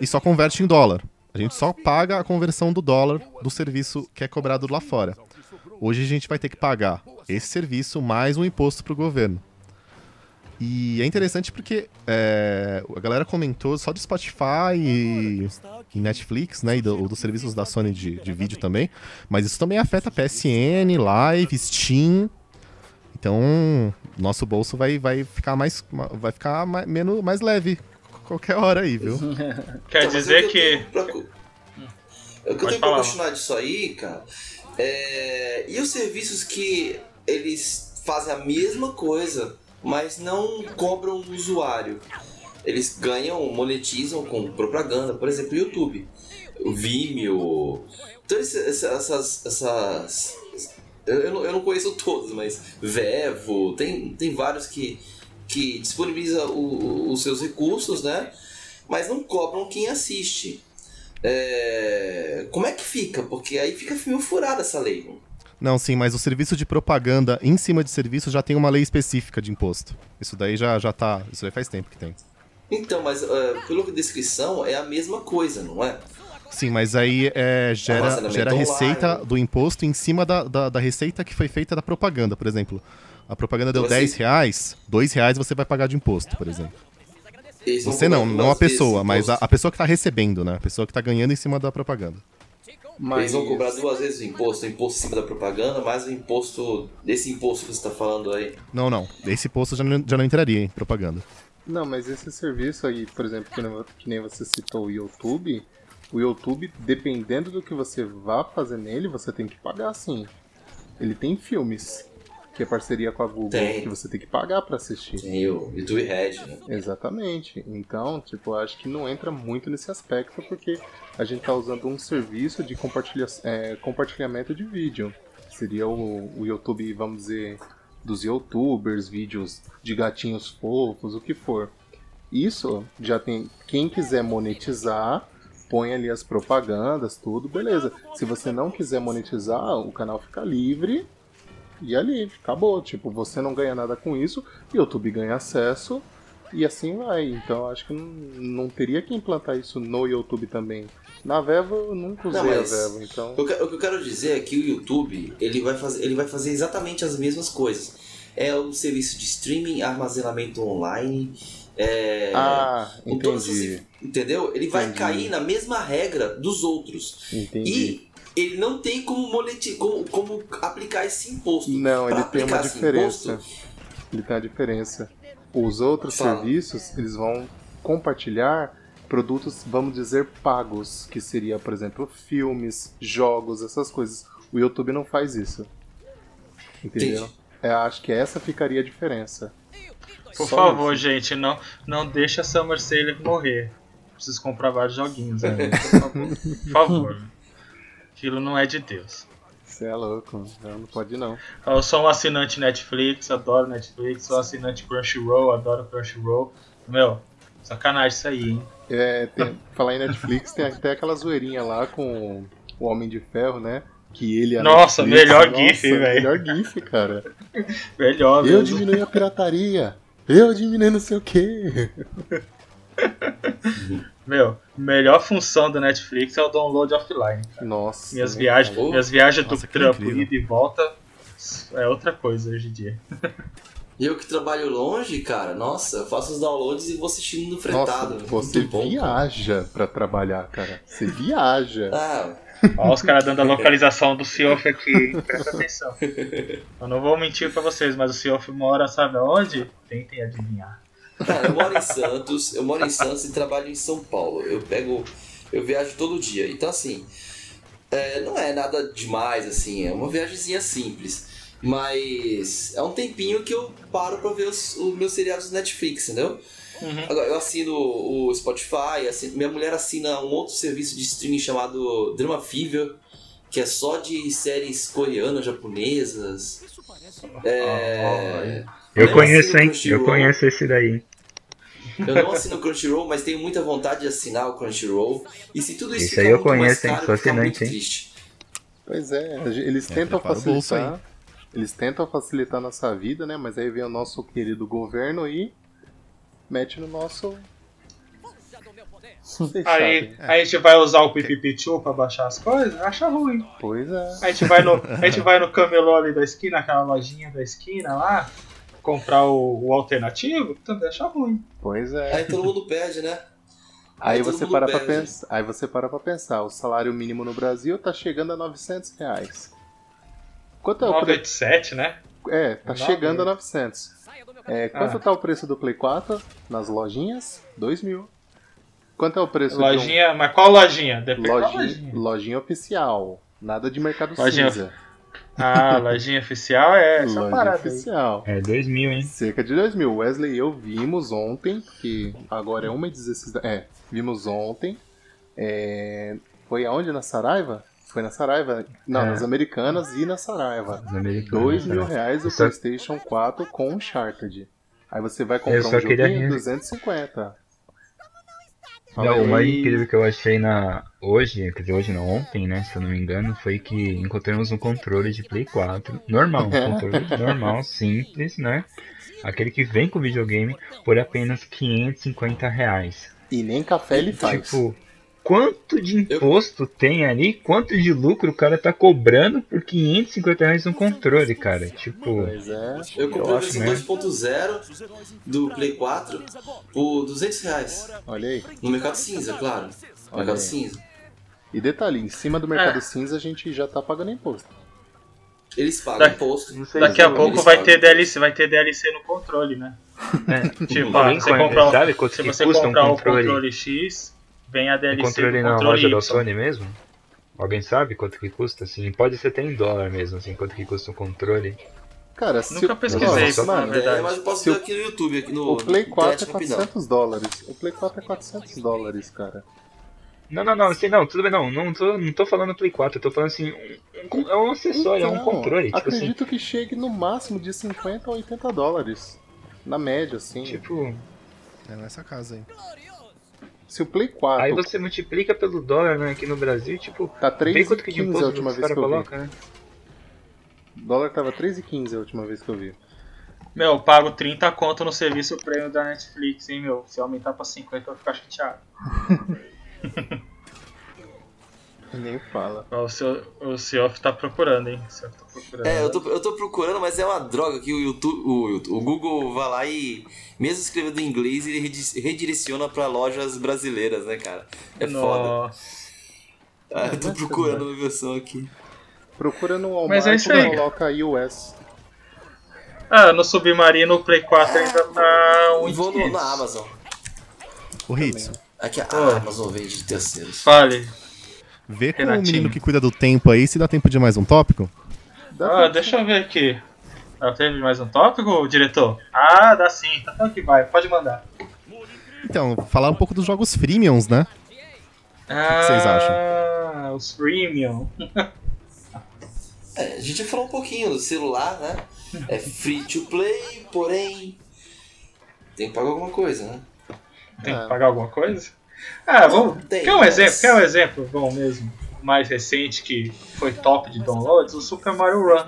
e só converte em dólar. A gente só paga a conversão do dólar do serviço que é cobrado lá fora. Hoje a gente vai ter que pagar esse serviço mais um imposto para o governo. E é interessante porque é, a galera comentou só de Spotify e, e Netflix, né? E do- dos serviços da Sony de, de vídeo também. Mas isso também afeta PSN, Live, Steam. Então, nosso bolso vai, vai ficar mais. Vai ficar mais, menos, mais leve qualquer hora aí, viu? *laughs* Quer Então, dizer eu que. tenho pra- O que eu tenho pra falar. questionar disso aí, cara, é... e os serviços que eles fazem a mesma coisa, mas não cobram o usuário? Eles ganham, monetizam com propaganda, por exemplo, YouTube, o Vimeo. Então, essas. essas eu, não, eu não conheço todos, mas Vevo, tem, tem vários que, que disponibiliza o- os seus recursos, né? Mas não cobram quem assiste. É, Como é que fica? Porque aí fica meio furada essa lei. Não, sim, mas o serviço de propaganda em cima de serviço já tem uma lei específica de imposto. Isso daí já, já tá. Isso aí faz tempo que tem. Então, mas uh, pela descrição é a mesma coisa, não é? Sim, mas aí é, gera, gera receita online. do imposto em cima da, da, da receita que foi feita da propaganda, por exemplo. A propaganda deu Você- 10 reais, 2 reais você vai pagar de imposto, por exemplo. Você não, não a pessoa, mas a, a pessoa que tá recebendo, né? A pessoa que tá ganhando em cima da propaganda. Mas Eles vão cobrar duas vezes o imposto, o imposto em cima da propaganda, mais o imposto desse imposto que você está falando aí. Não, não. Esse imposto já não, já não entraria em propaganda. Não, mas esse serviço aí, por exemplo, que nem, que nem você citou o YouTube, o YouTube, dependendo do que você vá fazer nele, você tem que pagar sim. Ele tem filmes, que é parceria com a Google, Tem. que você tem que pagar pra assistir. Tem o YouTube Red, né? Exatamente. Então, tipo, eu acho que não entra muito nesse aspecto porque a gente tá usando um serviço de compartilha é, compartilhamento de vídeo. Seria o, o YouTube, vamos dizer, dos youtubers, vídeos de gatinhos fofos, o que for. Isso já tem. Quem quiser monetizar, põe ali as propagandas, tudo, beleza. Se você não quiser monetizar, o canal fica livre e ali, acabou. Tipo, você não ganha nada com isso, YouTube ganha acesso e assim vai. Então acho que não, não teria que implantar isso no YouTube também. Na Vevo eu nunca usei Não, a Vevo, então. O que, eu quero dizer é que o YouTube ele vai, fazer, ele vai fazer exatamente as mesmas coisas. É o serviço de streaming, armazenamento online, é, Ah, entendi. entendeu? Ele vai Entendi. cair na mesma regra dos outros. Entendi. E ele não tem como, moneti como, como aplicar esse imposto. Não, Pra ele tem uma diferença. imposto, Ele tem uma diferença. Os outros Fala. serviços, eles vão compartilhar produtos, vamos dizer, pagos, que seria, por exemplo, filmes, jogos, essas coisas. O YouTube não faz isso. Entendeu? É, acho que essa ficaria a diferença. Por Só favor, isso. gente, não, não deixa a Summer Sailor morrer. Preciso comprar vários joguinhos. *laughs* Por favor. Por favor. Aquilo não é de Deus. Você é louco, não, não pode não. Eu sou um assinante Netflix, adoro Netflix. Sou assinante Crunchyroll, adoro Crunchyroll. Meu, sacanagem isso aí, hein? É, tem, falar em Netflix, tem até aquela zoeirinha lá com o Homem de Ferro, né? Que ele é Nossa, Netflix. melhor Nossa, gif, velho. Melhor gif, cara. Melhor, Eu mesmo. diminui a pirataria. Eu diminui não sei o quê. Meu, melhor função do Netflix é o download offline. Nossa. Minhas né? viagens, minhas viagens Nossa, do trampo, ida e volta, é outra coisa hoje em dia. *laughs* E eu que trabalho longe, cara, nossa, eu faço os downloads e vou assistindo no Nossa, fretado. você Muito bom, cara. viaja pra trabalhar, cara. Você viaja. Ah, Ó, os caras dando a localização do Ciof aqui, hein? presta atenção. *laughs* Eu não vou mentir pra vocês, mas o Ciof mora, sabe aonde? Tentem adivinhar. Cara, eu moro em Santos, eu moro em Santos e trabalho em São Paulo. Eu pego, eu viajo todo dia. Então assim, é, não é nada demais assim, é uma viagemzinha simples. Mas é um tempinho que eu paro pra ver os, os meus seriados do Netflix, entendeu? Uhum. Agora, eu assino o Spotify, assino- minha mulher assina um outro serviço de streaming chamado Drama Fever, que é só de séries coreanas, japonesas. É... Eu nem conheço, hein? Eu conheço esse daí. Eu não assino o Crunchyroll, mas tenho muita vontade de assinar o Crunchyroll. E se tudo isso Isso ficar aí eu muito mais conheço, hein? caro, Sou eu assinante, hein? triste. Pois é, eles É, tentam facilitar. Eles tentam facilitar a nossa vida, né? Mas aí vem o nosso querido governo e mete no nosso. Aí, sabem. aí a gente vai usar o Pipipichu pra baixar as coisas? Acha ruim. Pois é. A gente vai no, a gente *laughs* vai no camelô ali da esquina, aquela lojinha da esquina lá, comprar o, o alternativo, também acha ruim. Pois é. Aí todo mundo perde, né? Aí todo você para pra pensar, aí você para pra pensar, o salário mínimo no Brasil tá chegando a 900 reais. Quanto é o preço? 987, né? É, tá chegando a 900. É, quanto Ah. tá o preço do Play 4 nas lojinhas? 2 mil. Quanto é o preço Lojinha, mas qual lojinha? de um... Depende lojinha, lojinha. lojinha oficial? Nada de mercado Lojinha cinza. Ah, *laughs* lojinha oficial é essa Lojinha parada aí. oficial. É 2 mil, hein? Cerca de 2 mil. Wesley e eu vimos ontem, que agora é 1h16 da... É, vimos ontem. É, Foi aonde? Na Saraiva? Foi na Saraiva? Não, É. nas Americanas e na Saraiva. Os americanos. 2 mil reais o Só- PlayStation 4 com Uncharted. Aí você vai comprar um queria joguinho rir. 250. Fala Não, o mais incrível que eu achei na. Hoje, quer dizer, hoje não, ontem, né? Se eu não me engano, foi que encontramos um controle de Play 4. Normal, um *laughs* controle normal, simples, né? Aquele que vem com videogame por apenas 550 reais. E nem café ele faz. Tipo, quanto de imposto tem ali? Quanto de lucro o cara tá cobrando por 550 reais um controle, cara? Tipo, Pois é. Eu comprei a acho, versão né? 2.0 do Play 4 por 200 reais. Olha aí. No mercado cinza, claro. No Olha mercado aí. cinza. E detalhe, em cima do mercado É. cinza a gente já tá pagando imposto. Eles pagam Daqui- imposto. Daqui a Eles pouco vai pagam. ter DLC, vai ter DLC no controle, né? é, Tipo, ah, você comprar, sabe quanto se que você custa um comprar o controle? controle X, vem a O DLC controle do na controle loja da Y. Sony mesmo? Alguém sabe quanto que custa? Assim, pode ser até em dólar mesmo, assim, quanto que custa um controle. Cara, se Nunca o- pesquisei, Nossa, pra falar a mano, verdade. É, mas eu posso Se ver o- aqui no YouTube, aqui no O Play 4 é internet rapidão. 400 dólares. O Play 4 é 400 dólares, cara. Não, não, não, assim, não, tudo bem, não, não tô, não tô falando Play 4, eu tô falando assim, um, um- é um acessório, é um Então, controle, tipo assim, Acredito que chegue no máximo de 50 a 80 dólares. Na média, assim. tipo, É nessa casa aí. Se o Play 4 aí você multiplica pelo dólar, né, aqui no Brasil, tipo, tá vê quanto que de 3,15 imposto a última vez que eu vi. colocam, né? O dólar tava 3,15 a última vez que eu vi. Meu, eu pago 30 conto no serviço prêmio da Netflix, hein, meu? Se aumentar pra 50, eu vou ficar chateado. *laughs* Nem fala. Ó, O seu, o Seoff tá procurando, hein? O tá procurando. É, eu tô, eu tô procurando, mas é uma droga que o YouTube, o, o Google vai lá e, mesmo escrevendo em inglês, ele redi- redireciona pra lojas brasileiras, né, cara? É foda. Nossa. Ah, eu tô procurando uma versão aqui. Procura no Walmart Mas é isso aí. coloca US. Ah, no Submarino o Play 4 ainda tá um Vou no, na Amazon. Hitsu, É que a. Amazon vende terceiros. Fale. Vê com Renatinho. o menino que cuida do tempo aí se dá tempo de mais um tópico. Dá Ah, deixa eu ver aqui. Ah, teve mais um tópico, diretor? Ah, dá sim. Então que vai, pode mandar. Então, falar um pouco dos jogos freemiums, né? Ah, vocês acham? Os freemium. É, a gente já falou um pouquinho do celular, né? É free to play, porém. Tem que pagar alguma coisa, né? Tem É. que pagar alguma coisa? Ah, vamos. tem, quer um mas- exemplo? Quer um exemplo bom mesmo? Mais recente que foi top de downloads? O Super Mario Run.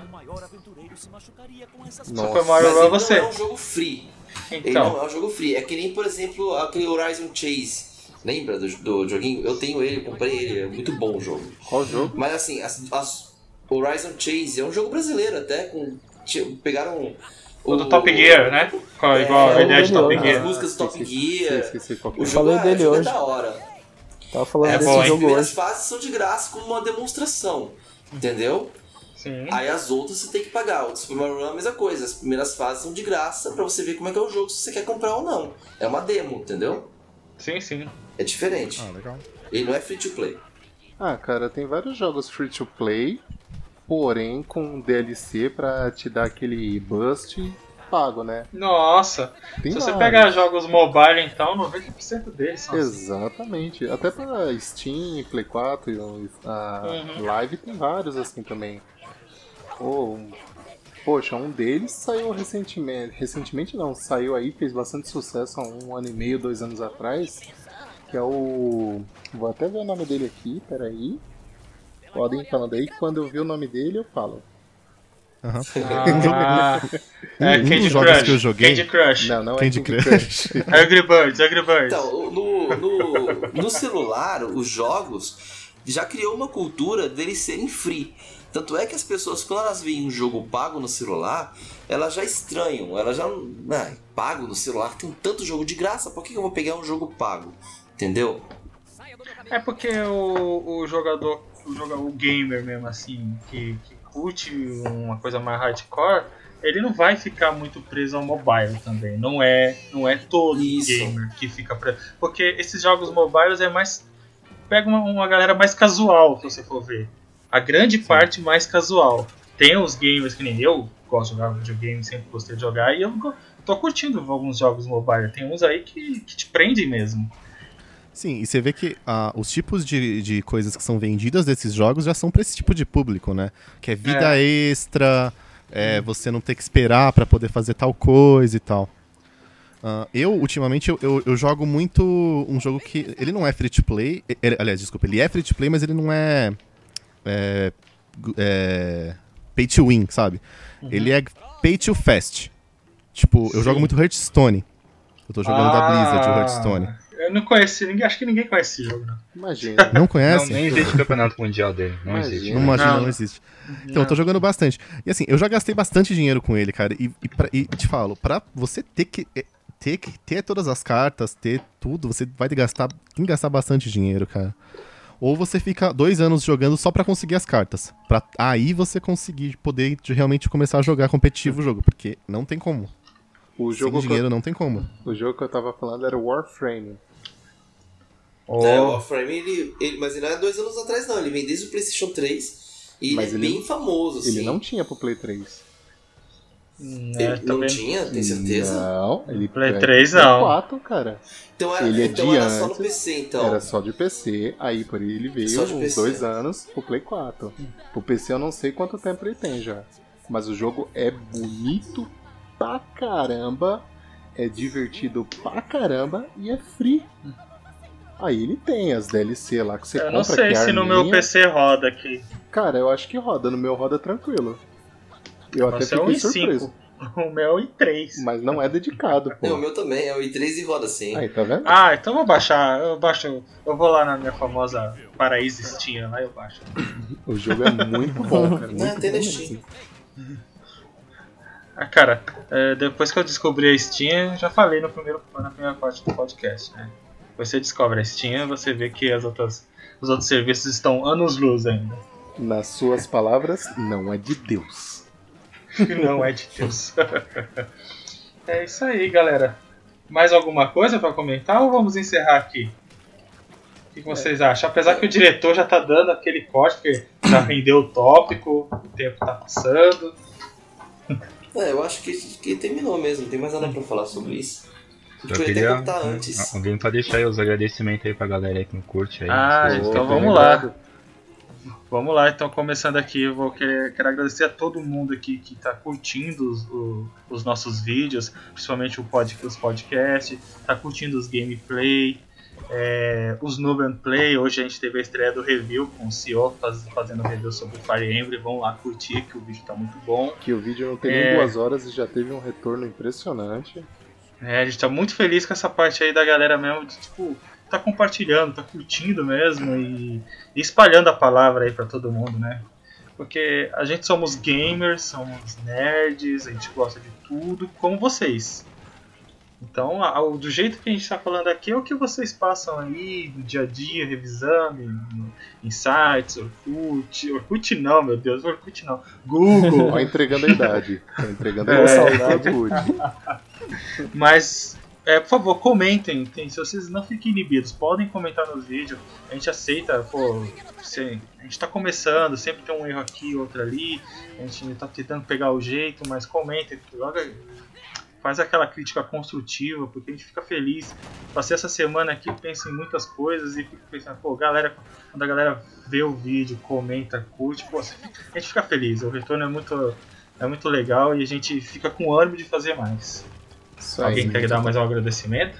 Super Nossa. Mario Mas Run ele você. não é um jogo free. Ele não Então, é um jogo free. É que nem, por exemplo, aquele Horizon Chase. Lembra do, do joguinho? Eu tenho ele, comprei ele, é muito bom o jogo. Qual jogo? Mas assim, as, as Horizon Chase é um jogo brasileiro até, com. tinha- Pegaram. O do Top Gear, né? Com- É, igual a é, ideia de o Top dele, Gear. As músicas do Top Esqueci- Gear. esqueci qual que O é. jogo, falei é, dele o jogo hoje. é da hora. Tava falando É desse bom? As jogo primeiras hoje. fases são de graça com uma demonstração. Entendeu? Sim. Aí as outras você tem que pagar. O Super Mario Run é a mesma coisa. As primeiras fases são de graça pra você ver como é que é o jogo, se você quer comprar ou não. É uma demo, entendeu? Sim, sim. É diferente. Ah, legal. Ele não é free to play. Ah, cara, tem vários jogos free to play, porém com DLC pra te dar aquele bust pago, né? Nossa, Tem se você pegar jogos mobile, então, 90% deles são assim. Exatamente. Até pra Steam, Play 4 e a Uhum. Live tem vários assim também. Um- poxa, um deles saiu recentemente. Recentemente não, saiu aí, fez bastante sucesso há um ano e meio, dois anos atrás. Que é o. Vou até ver o nome dele aqui, peraí. Podem ir falando aí, que quando eu ver o nome dele eu falo. Aham. Ah, *laughs* é Um Candy Crush. que eu joguei- Candy Crush. Não, não é Candy Candy Crush. Crush. *laughs* *laughs* Angry Birds, Angry Birds. Então, no, no, no celular, os jogos já criou uma cultura deles serem free. Tanto é que as pessoas, quando elas veem um jogo pago no celular, elas já estranham. Elas já. Ah, pago no celular? Tem tanto jogo de graça, por que que eu vou pegar um jogo pago? Entendeu? É porque o, o jogador, o jogador, o gamer mesmo assim, que, que curte uma coisa mais hardcore, ele não vai ficar muito preso ao mobile também. Não é, não é todo Isso. gamer que fica preso. Porque esses jogos mobiles é mais. Pega uma, uma galera mais casual, se você for ver. A grande parte mais casual. Tem os gamers que nem eu, gosto de jogar videogame, sempre gostei de jogar, e eu tô curtindo alguns jogos mobile. Tem uns aí que, que te prendem mesmo. Sim, e você vê que ah, os tipos de, de coisas que são vendidas desses jogos já são pra esse tipo de público, né? Que é vida extra, é, você não ter que esperar pra poder fazer tal coisa e tal. Ah, eu, ultimamente, eu, eu, eu jogo muito um jogo que. Ele não é free to play. ele- aliás, desculpa, ele é free to play, mas ele não é. é, é pay to win, sabe? Ele é pay to fast. Tipo, eu Sim. jogo muito Hearthstone. Eu tô jogando da Blizzard, o Hearthstone. Eu não conheci, ninguém, acho que ninguém conhece esse jogo, né? Imagina. *laughs* Não Não, conhece? nem existe campeonato mundial dele. Não Imagina. existe. Não imagina, Não. não existe. Então, eu tô jogando bastante. E assim, eu já gastei bastante dinheiro com ele, cara. E, e, pra- e te falo, pra você ter que eh, ter, que ter todas as cartas, ter tudo, você vai gastar, tem que gastar bastante dinheiro, cara. Ou você fica dois anos jogando só pra conseguir as cartas. Pra aí você conseguir poder de realmente começar a jogar competitivo o jogo. Porque não tem como. O Sem jogo, que dinheiro eu, não tem como. o jogo que eu tava falando era Warframe. Oh, É, o Warframe, ele, ele- mas ele não é dois anos atrás, não. Ele vem desde o PlayStation 3 e Mas ele é ele- bem famoso, assim. Ele não tinha pro Play 3. hum, Ele é, não também- tinha, tem certeza? Não, ele Play é 3 Play não. 4, cara. Então era, Ele é então de era só no PC, então. Era só de PC, aí por ele veio uns PC. dois anos pro Play 4. Pro PC eu não sei quanto tempo ele tem já. Mas o jogo é bonito pra caramba, é divertido pra caramba e é free. Aí ele tem as DLC lá que você Eu compra não sei é se no meu. PC roda aqui. Cara, eu acho que roda, no meu roda tranquilo. Eu até Você é um fiquei i5. surpreso. *laughs* O meu é o i3. Mas não é dedicado, Não, o pô. meu também, é o i3 e roda sim. Aí, tá vendo? Ah, então eu vou baixar. Eu baixo. Eu vou lá na minha famosa Paraíso Steam, lá eu baixo. O jogo é muito bom, cara. *laughs* Muito É, tem na. Steam. Ah, cara, é, depois que eu descobri a Steam, já falei no primeiro, na primeira parte do podcast, né? Você descobre a Steam, você vê que as outras, os outros serviços estão anos-luz ainda. Nas suas palavras, não é de Deus. *laughs* Não é de Deus. é isso aí, galera. Mais alguma coisa pra comentar ou vamos encerrar aqui? O que, vocês acham? Apesar que o diretor já tá dando aquele corte, porque já rendeu o tópico, o tempo tá passando. É, eu acho que, que terminou mesmo, não tem mais nada pra falar sobre isso. Eu queria. antes. Alguém pode deixar aí os agradecimentos aí pra galera aí que não curte aí. Ah, então vamos lá. Vamos lá, então começando aqui, eu vou querer, quero agradecer a todo mundo aqui que está curtindo os, o- os nossos vídeos, principalmente o pod, os podcasts, está curtindo os gameplay, é, os Noob and Play. Hoje a gente teve a estreia do review com o CEO faz- fazendo review sobre o Fire Emblem. Vão lá curtir que o vídeo está muito bom. Que o vídeo não tem É. nem duas horas e já teve um retorno impressionante. É, a gente tá muito feliz com essa parte aí da galera mesmo de tipo, tá compartilhando, tá curtindo mesmo e, e espalhando a palavra aí pra todo mundo, né? Porque a gente somos gamers, somos nerds, a gente gosta de tudo, como vocês. Então, a- o- do jeito que a gente tá falando aqui é o que vocês passam aí no dia a dia, revisando, em, em sites, Orkut. Orkut não, meu Deus, Orkut não. Google. Ó, entregando a idade. Tô entregando *laughs* a É. idade. Orkut. Mas, é, por favor, comentem. Tem, se vocês não fiquem inibidos, podem comentar nos vídeos. A gente aceita, pô. A gente tá começando, sempre tem um erro aqui, outro ali. A gente tá tentando pegar o jeito, mas comentem. Joga, faz aquela crítica construtiva, porque a gente fica feliz. Passei essa semana aqui, penso em muitas coisas e fico pensando, pô, galera, quando a galera vê o vídeo, comenta, curte, pô, a gente fica feliz. O retorno é muito, é muito legal e a gente fica com ânimo de fazer mais. Isso Alguém aí. quer dar mais um agradecimento?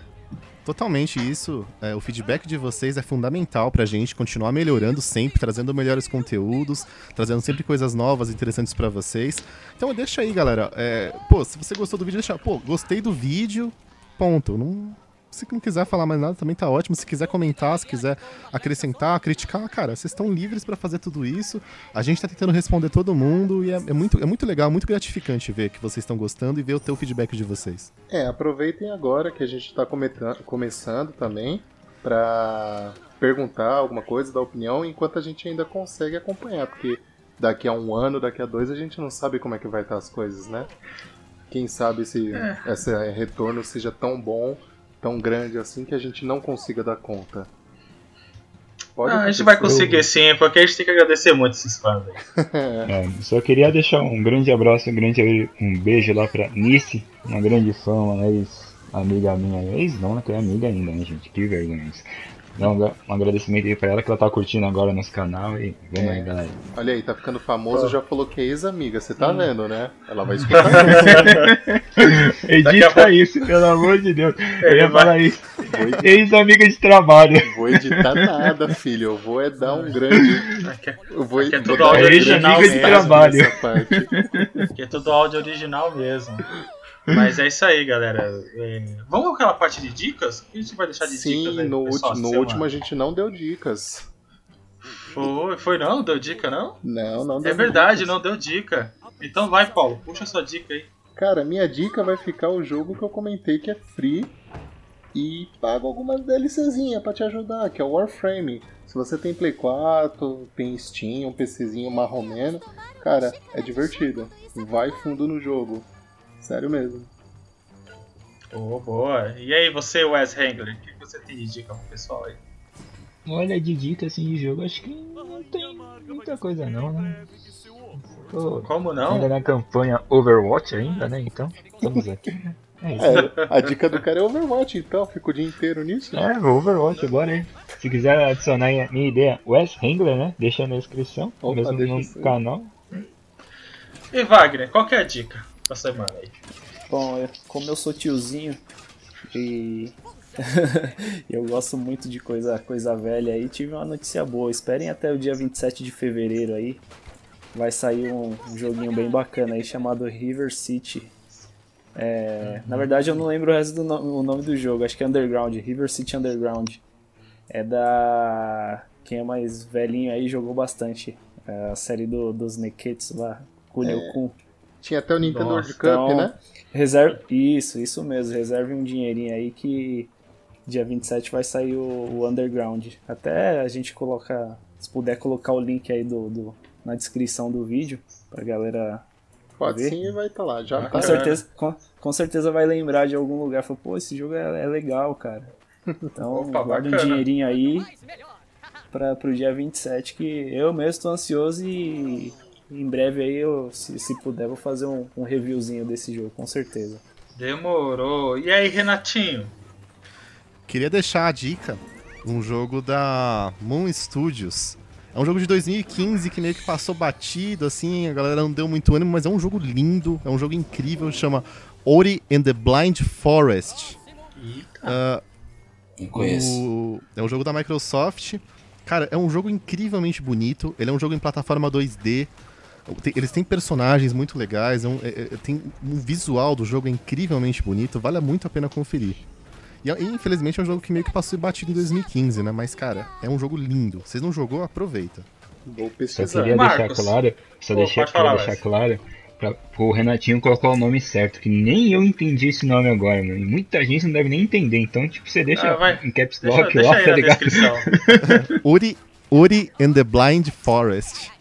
Totalmente isso. É, o feedback de vocês é fundamental pra gente continuar melhorando sempre, trazendo melhores conteúdos, trazendo sempre coisas novas, interessantes pra vocês. Então deixa aí, galera. É, pô, se você gostou do vídeo, deixa. Pô, gostei do vídeo. Ponto. Não, se não quiser falar mais nada, também tá ótimo. Se quiser comentar, se quiser acrescentar, criticar, cara, vocês estão livres pra fazer tudo isso. A gente tá tentando responder todo mundo e é, é muito, é muito legal, muito gratificante ver que vocês estão gostando e ver o teu feedback de vocês. É, aproveitem agora que a gente está começando também para perguntar alguma coisa, dar opinião, enquanto a gente ainda consegue acompanhar, porque daqui a um ano, daqui a dois, a gente não sabe como é que vai estar as coisas, né? Quem sabe se esse retorno seja tão bom, tão grande assim, que a gente não consiga dar conta. Pode Ah, a gente vai conseguir sim, porque a gente tem que agradecer muito esses fãs aí. *laughs* É, só queria deixar um grande abraço, um grande um beijo lá pra Nice, uma grande fã, uma ex-amiga minha. Ex não, né? Que é amiga ainda, né, gente? Que vergonha isso. Dá um, gra- um agradecimento aí pra ela que ela tá curtindo agora nosso canal e vamos É. aí, galera. Olha aí, tá ficando famoso, já falou que é ex-amiga, você Hum. tá vendo, né? Ela vai *laughs* escutar *laughs* Edita isso, pelo amor de Deus. Eu ia falar isso. Vou Ex-amiga de trabalho. Vou editar nada, filho. Eu vou é dar um grande. É, Eu vou Aqui é vou tudo dar um áudio grande de trabalho. aqui é tudo áudio original mesmo. Mas é isso aí, galera. É, Vamos aquela parte de dicas? O que a gente vai deixar de dicas Sim, aí no, pessoal no último a gente não deu dicas. Foi, foi não? Deu dica não? Não, não deu É verdade, dicas. não deu dica. Então vai, Paulo, puxa sua dica aí. Cara, minha dica vai ficar o jogo que eu comentei que é free e pago algumas DLCzinha pra te ajudar, que é o Warframe. Se você tem Play 4, tem Steam, um PCzinho marromeno, cara, é divertido. Vai fundo no jogo. Sério mesmo. Oh, boa. E aí, você, Wes Hengler, o que você tem de dica pro pessoal aí? Olha, de dica assim de jogo, acho que não tem muita coisa não, né? Tô Como ainda não? na campanha Overwatch ainda, né? Então, estamos aqui, né? É isso. É, a dica do cara é Overwatch, então, fica o dia inteiro nisso. É, Overwatch, bora aí. Se quiser adicionar a minha ideia, Wes Hengler, né? Deixa na descrição, Opa, mesmo no canal. E Wagner, qual que é a dica da semana aí? Bom, eu- como eu sou tiozinho e *laughs* eu gosto muito de coisa, coisa velha aí, tive uma notícia boa. Esperem até o dia 27 de fevereiro aí. Vai sair um, um joguinho bem bacana aí chamado River City. É, na verdade eu não lembro o resto do nome, o nome do jogo, acho que é Underground, River City Underground. É da. Quem é mais velhinho aí jogou bastante. É a série do, dos Neketsu lá, Kunio-kun. Tinha até o Nintendo Nossa, World Cup, então- né? Reserve... Isso, isso mesmo. Reserve um dinheirinho aí que dia 27 vai sair o, o Underground. Até a gente colocar, se puder colocar o link aí do, do- na descrição do vídeo pra galera. Pode ver? sim e vai estar lá. Já Ah, tá. Com certeza, com, com certeza vai lembrar de algum lugar. Fala, pô, esse jogo é, é legal, cara. *laughs* Então, Opa, guarda um bacana. dinheirinho aí para pro dia 27, que eu mesmo estou ansioso e em breve aí, eu, se, se puder, vou fazer um, um reviewzinho desse jogo, com certeza. Demorou. E aí, Renatinho? Queria deixar a dica um jogo da Moon Studios. É um jogo de 2015 que meio que passou batido, assim, a galera não deu muito ânimo, mas é um jogo lindo, é um jogo incrível, chama Ori and the Blind Forest. Ah, Não conheço. o- É um jogo da Microsoft. Cara, é um jogo incrivelmente bonito. Ele é um jogo em plataforma 2D. Eles têm personagens muito legais. é um- é- é- tem um visual do jogo é incrivelmente bonito. Vale muito a pena conferir. E, e, infelizmente é um jogo que meio que passou batido em 2015, né? Mas, cara, é um jogo lindo. Vocês não jogou? Aproveita. Vou Só pesquisar. queria Marcos. deixar claro, só Pô, deixar, falar, queria deixar claro pra, pro Renatinho colocar o nome certo, que nem eu entendi esse nome agora, mano. E muita gente não deve nem entender, então, tipo, você deixa Ah, vai. em caps Deixa, lock deixa lá, aí tá ligado? Ori, *laughs* Ori and the Blind Forest.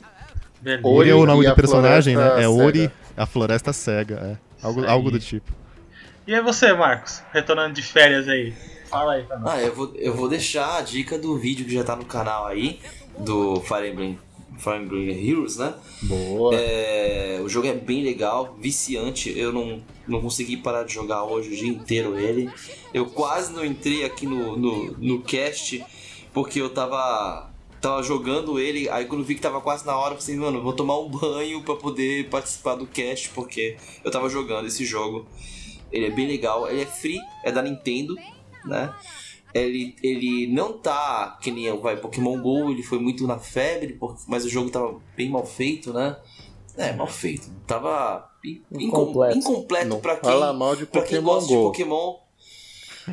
Beleza. Ori é o nome do a personagem, né? Floresta É Ori, Cega. a Floresta Cega. É. Algo, algo do tipo. E aí você, Marcos? Retornando de férias aí. Fala aí pra nós. Ah, eu vou, eu vou deixar a dica do vídeo que já tá no canal aí, do Fire Emblem, Fire Emblem Heroes, né? Boa. É, o jogo é bem legal, viciante. Eu não, não consegui parar de jogar hoje o dia inteiro ele. Eu quase não entrei aqui no, no, no cast porque eu tava, tava jogando ele. Aí quando vi que tava quase na hora, eu falei, mano, vou tomar um banho pra poder participar do cast porque eu tava jogando esse jogo. Ele é bem legal, ele é free, é da Nintendo, né? Ele, ele não tá que nem vai Pokémon GO, ele foi muito na febre, mas o jogo tava bem mal feito, né? É, mal feito. Tava in- incom- Incompleto. incompleto pra quem, fala mal de pra quem Pokémon gosta de Go. Pokémon.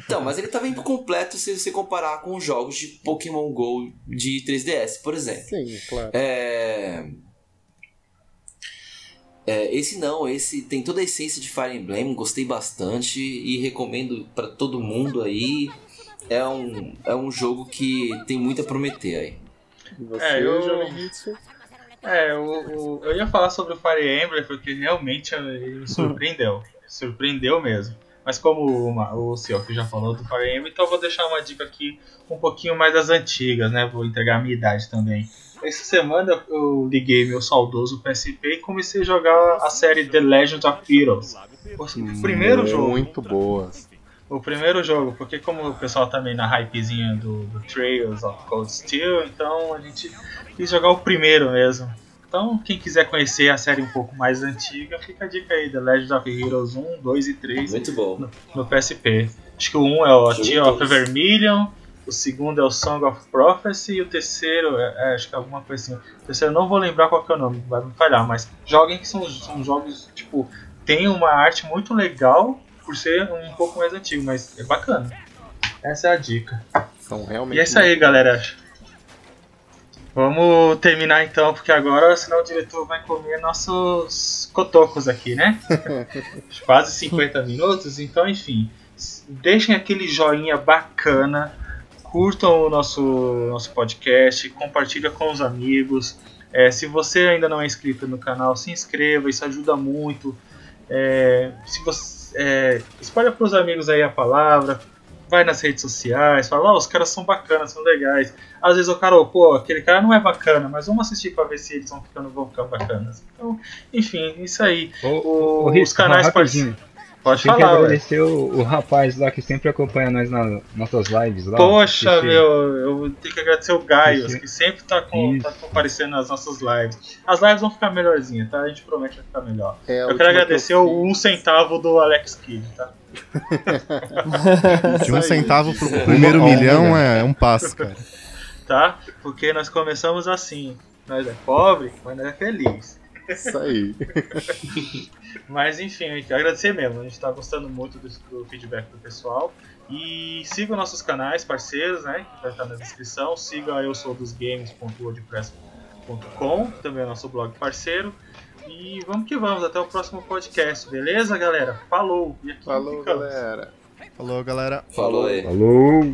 Então, mas ele tava incompleto se você comparar com os jogos de Pokémon GO de 3DS, por exemplo. Sim, claro. É... É, esse não, esse tem toda a essência de Fire Emblem, gostei bastante e recomendo pra todo mundo aí. É um, é um jogo que tem muito a prometer aí. Você, É, eu-? É, o, o- eu ia falar sobre o Fire Emblem porque realmente ele me surpreendeu. surpreendeu mesmo. Mas como o, Ma- o Cioff já falou do Fire Emblem, então eu vou deixar uma dica aqui um pouquinho mais das antigas, né? Vou entregar a minha idade também. Essa semana eu liguei meu saudoso PSP e comecei a jogar a série The Legend of Heroes. O primeiro jogo. Muito boa. O primeiro jogo, porque como o pessoal também na hypezinha do, do Trails of Cold Steel, então a gente quis jogar o primeiro mesmo. Então, quem quiser conhecer a série um pouco mais antiga, fica a dica aí, The Legend of Heroes 1, 2 e 3 Muito bom. no PSP. Acho que o 1 é o Tear of. Vermilion, o segundo é o Song of Prophecy e o terceiro, é, é, acho que é alguma coisa assim. O terceiro eu não vou lembrar qual que é o nome, vai me falhar, mas joguem que são, são jogos, tipo, tem uma arte muito legal por ser um pouco mais antigo, mas é bacana. Essa é a dica. São realmente. E é isso aí, galera. Vamos terminar então, porque agora senão o diretor vai comer nossos cotocos aqui, né? *laughs* Quase 50 minutos, então enfim. Deixem aquele joinha bacana, curtam o nosso, nosso podcast, compartilha com os amigos. É, se você ainda não é inscrito no canal, se inscreva, isso ajuda muito. É, se você é, espalha para os amigos aí a palavra, vai nas redes sociais, fala, ó, os caras são bacanas, são legais. Às vezes o cara, pô, aquele cara não é bacana, mas vamos assistir pra ver se eles vão ficando, vão ficando bacanas. Então, enfim, isso aí. O- ô, Rick, os canais rapidinho. Pode Tem que falar, ué. agradecer o, o rapaz lá que sempre acompanha nós nas nossas lives lá. Poxa, meu, eu tenho que agradecer o Esqueci. que sempre tá, com, tá comparecendo nas nossas lives. As lives vão ficar melhorzinhas, tá? A gente promete que vai ficar melhor. É eu quero que agradecer eu o um centavo do Alex Kidd, tá? *laughs* De um centavo pro primeiro Uma milhão é um passo, cara. Tá? Porque nós começamos assim. Nós é pobre, mas nós é feliz. Isso aí. *laughs* Mas enfim, agradecer mesmo. A gente tá gostando muito do, do feedback do pessoal. E sigam nossos canais parceiros, né? Que vai estar na descrição. Siga eu sou dos games.wordpress.com, também é nosso blog parceiro. E vamos que vamos, até o próximo podcast, beleza, galera? Falou! E aqui Falou, ficamos. galera. Falou, galera. Falou aí. Falou!